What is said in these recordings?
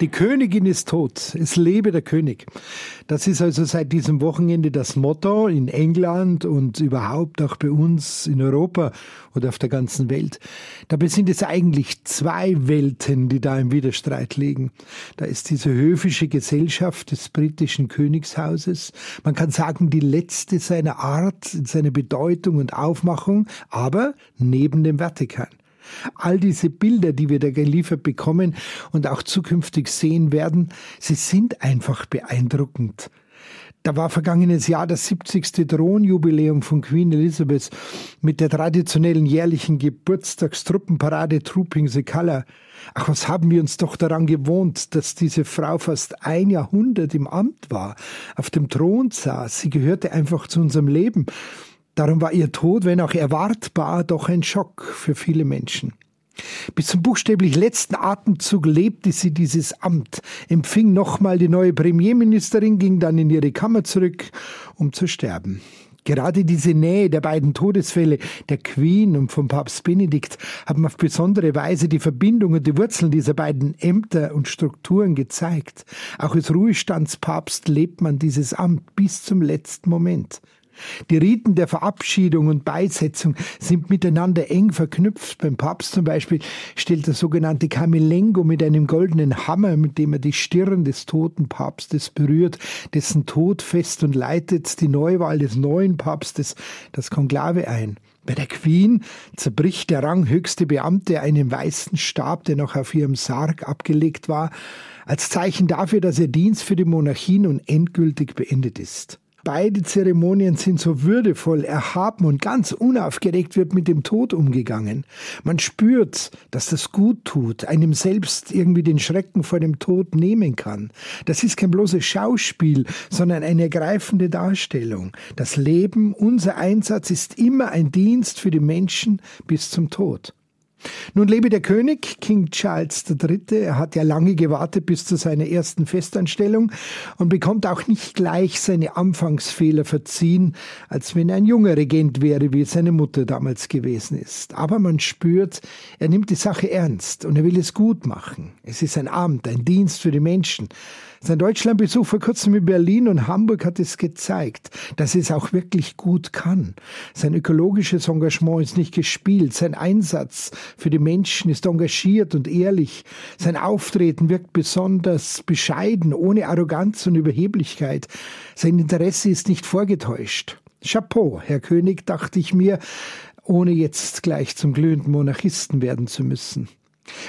Die Königin ist tot. Es lebe der König. Das ist also seit diesem Wochenende das Motto in England und überhaupt auch bei uns in Europa oder auf der ganzen Welt. Dabei sind es eigentlich zwei Welten, die da im Widerstreit liegen. Da ist diese höfische Gesellschaft des britischen Königshauses. Man kann sagen, die letzte seiner Art, in seiner Bedeutung und Aufmachung, aber neben dem Vatikan. All diese Bilder, die wir da geliefert bekommen und auch zukünftig sehen werden, sie sind einfach beeindruckend. Da war vergangenes Jahr das 70. Thronjubiläum von Queen Elizabeth mit der traditionellen jährlichen Geburtstagstruppenparade Trooping the Color. Ach, was haben wir uns doch daran gewohnt, dass diese Frau fast ein Jahrhundert im Amt war, auf dem Thron saß. Sie gehörte einfach zu unserem Leben. Darum war ihr Tod, wenn auch erwartbar, doch ein Schock für viele Menschen. Bis zum buchstäblich letzten Atemzug lebte sie dieses Amt, empfing nochmal die neue Premierministerin, ging dann in ihre Kammer zurück, um zu sterben. Gerade diese Nähe der beiden Todesfälle, der Queen und vom Papst Benedikt, haben auf besondere Weise die Verbindung und die Wurzeln dieser beiden Ämter und Strukturen gezeigt. Auch als Ruhestandspapst lebt man dieses Amt bis zum letzten Moment. Die Riten der Verabschiedung und Beisetzung sind miteinander eng verknüpft. Beim Papst zum Beispiel stellt der sogenannte Camelengo mit einem goldenen Hammer, mit dem er die Stirn des toten Papstes berührt, dessen Tod fest und leitet die Neuwahl des neuen Papstes, das Konklave ein. Bei der Queen zerbricht der ranghöchste Beamte einen weißen Stab, der noch auf ihrem Sarg abgelegt war, als Zeichen dafür, dass ihr Dienst für die Monarchie nun endgültig beendet ist. Beide Zeremonien sind so würdevoll, erhaben und ganz unaufgeregt wird mit dem Tod umgegangen. Man spürt, dass das gut tut, einem selbst irgendwie den Schrecken vor dem Tod nehmen kann. Das ist kein bloßes Schauspiel, sondern eine ergreifende Darstellung. Das Leben, unser Einsatz ist immer ein Dienst für die Menschen bis zum Tod. Nun lebe der König, King Charles III. Er hat ja lange gewartet bis zu seiner ersten Festanstellung und bekommt auch nicht gleich seine Anfangsfehler verziehen, als wenn er ein junger Regent wäre, wie seine Mutter damals gewesen ist. Aber man spürt, er nimmt die Sache ernst und er will es gut machen. Es ist ein Amt, ein Dienst für die Menschen. Sein Deutschlandbesuch vor kurzem in Berlin und Hamburg hat es gezeigt, dass es auch wirklich gut kann. Sein ökologisches Engagement ist nicht gespielt, sein Einsatz für die Menschen ist engagiert und ehrlich, sein Auftreten wirkt besonders bescheiden, ohne Arroganz und Überheblichkeit, sein Interesse ist nicht vorgetäuscht. Chapeau, Herr König, dachte ich mir, ohne jetzt gleich zum glühenden Monarchisten werden zu müssen.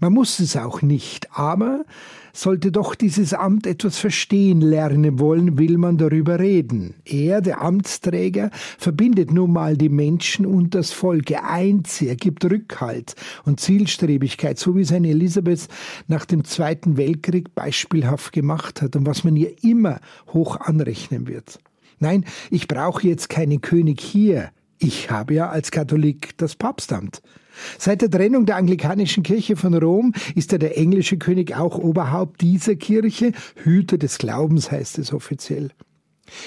Man muss es auch nicht, aber sollte doch dieses Amt etwas verstehen lernen wollen, will man darüber reden. Er, der Amtsträger, verbindet nun mal die Menschen und das Volk, er eint er gibt Rückhalt und Zielstrebigkeit, so wie seine Elisabeth nach dem Zweiten Weltkrieg beispielhaft gemacht hat und was man ihr immer hoch anrechnen wird. Nein, ich brauche jetzt keinen König hier, ich habe ja als Katholik das Papstamt. Seit der Trennung der anglikanischen Kirche von Rom ist er der englische König auch Oberhaupt dieser Kirche, Hüter des Glaubens heißt es offiziell.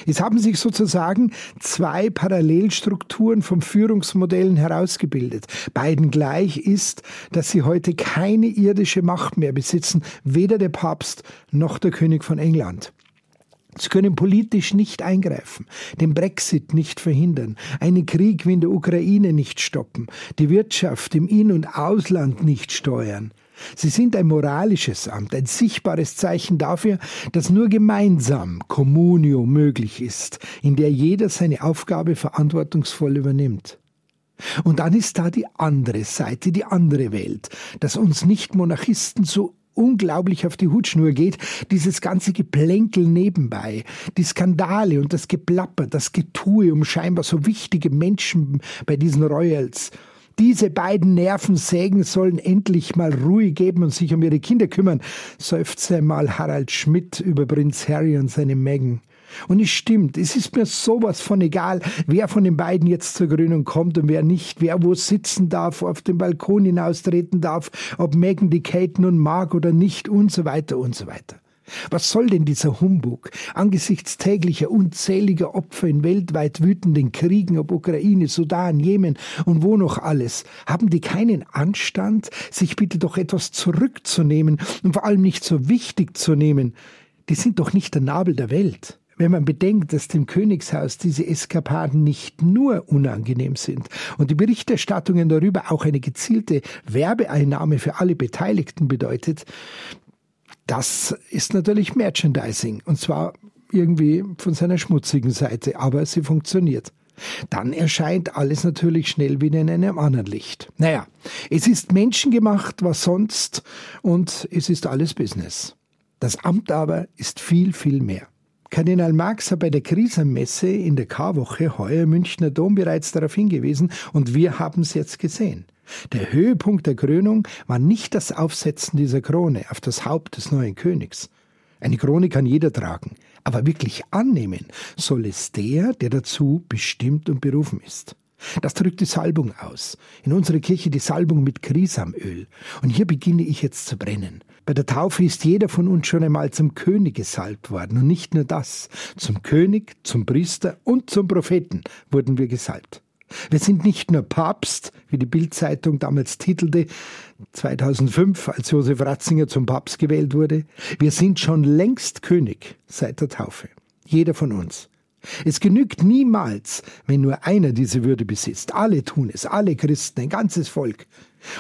Es haben sich sozusagen zwei Parallelstrukturen von Führungsmodellen herausgebildet. Beiden gleich ist, dass sie heute keine irdische Macht mehr besitzen, weder der Papst noch der König von England. Sie können politisch nicht eingreifen, den Brexit nicht verhindern, einen Krieg wie in der Ukraine nicht stoppen, die Wirtschaft im In- und Ausland nicht steuern. Sie sind ein moralisches Amt, ein sichtbares Zeichen dafür, dass nur gemeinsam Communio möglich ist, in der jeder seine Aufgabe verantwortungsvoll übernimmt. Und dann ist da die andere Seite, die andere Welt, dass uns Nicht-Monarchisten so unglaublich auf die Hutschnur geht, dieses ganze Geplänkel nebenbei, die Skandale und das Geplapper, das Getue um scheinbar so wichtige Menschen bei diesen Royals. Diese beiden Nervensägen sollen endlich mal Ruhe geben und sich um ihre Kinder kümmern, seufzte einmal Harald Schmidt über Prinz Harry und seine Meghan. Und es stimmt, es ist mir sowas von egal, wer von den beiden jetzt zur Gründung kommt und wer nicht, wer wo sitzen darf, auf dem Balkon hinaustreten darf, ob Megan die Kate nun mag oder nicht und so weiter und so weiter. Was soll denn dieser Humbug angesichts täglicher unzähliger Opfer in weltweit wütenden Kriegen, ob Ukraine, Sudan, Jemen und wo noch alles? Haben die keinen Anstand, sich bitte doch etwas zurückzunehmen und vor allem nicht so wichtig zu nehmen? Die sind doch nicht der Nabel der Welt. Wenn man bedenkt, dass dem Königshaus diese Eskapaden nicht nur unangenehm sind und die Berichterstattungen darüber auch eine gezielte Werbeeinnahme für alle Beteiligten bedeutet, das ist natürlich Merchandising und zwar irgendwie von seiner schmutzigen Seite, aber sie funktioniert. Dann erscheint alles natürlich schnell wieder in einem anderen Licht. Naja, es ist menschengemacht, was sonst, und es ist alles Business. Das Amt aber ist viel, viel mehr. Kardinal Marx hat bei der Krisenmesse in der Karwoche heuer Münchner Dom bereits darauf hingewiesen und wir haben es jetzt gesehen. Der Höhepunkt der Krönung war nicht das Aufsetzen dieser Krone auf das Haupt des neuen Königs. Eine Krone kann jeder tragen, aber wirklich annehmen soll es der, der dazu bestimmt und berufen ist. Das drückt die Salbung aus. In unserer Kirche die Salbung mit Krisamöl. Und hier beginne ich jetzt zu brennen. Bei der Taufe ist jeder von uns schon einmal zum König gesalbt worden. Und nicht nur das. Zum König, zum Priester und zum Propheten wurden wir gesalbt. Wir sind nicht nur Papst, wie die Bildzeitung damals titelte, 2005, als Josef Ratzinger zum Papst gewählt wurde. Wir sind schon längst König seit der Taufe. Jeder von uns. Es genügt niemals, wenn nur einer diese Würde besitzt. Alle tun es, alle Christen, ein ganzes Volk.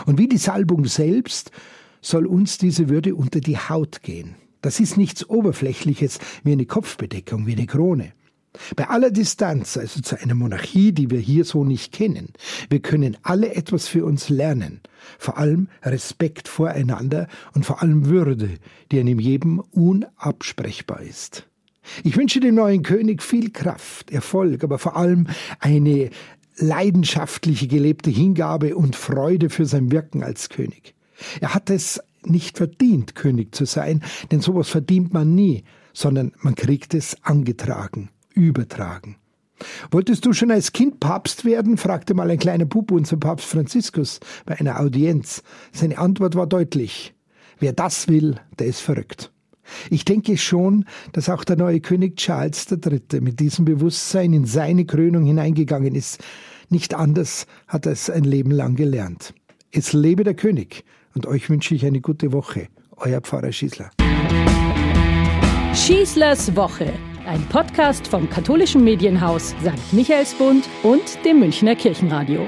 Und wie die Salbung selbst soll uns diese Würde unter die Haut gehen. Das ist nichts Oberflächliches wie eine Kopfbedeckung, wie eine Krone. Bei aller Distanz, also zu einer Monarchie, die wir hier so nicht kennen, wir können alle etwas für uns lernen. Vor allem Respekt voreinander und vor allem Würde, die einem jedem unabsprechbar ist. Ich wünsche dem neuen König viel Kraft, Erfolg, aber vor allem eine leidenschaftliche gelebte Hingabe und Freude für sein Wirken als König. Er hat es nicht verdient, König zu sein, denn sowas verdient man nie, sondern man kriegt es angetragen übertragen. Wolltest du schon als Kind Papst werden? fragte mal ein kleiner Bub unser Papst Franziskus bei einer Audienz. Seine Antwort war deutlich. Wer das will, der ist verrückt. Ich denke schon, dass auch der neue König Charles III. mit diesem Bewusstsein in seine Krönung hineingegangen ist. Nicht anders hat er es ein Leben lang gelernt. Es lebe der König und euch wünsche ich eine gute Woche. Euer Pfarrer Schießler. Schießlers Woche ein Podcast vom katholischen Medienhaus St. Michaelsbund und dem Münchner Kirchenradio.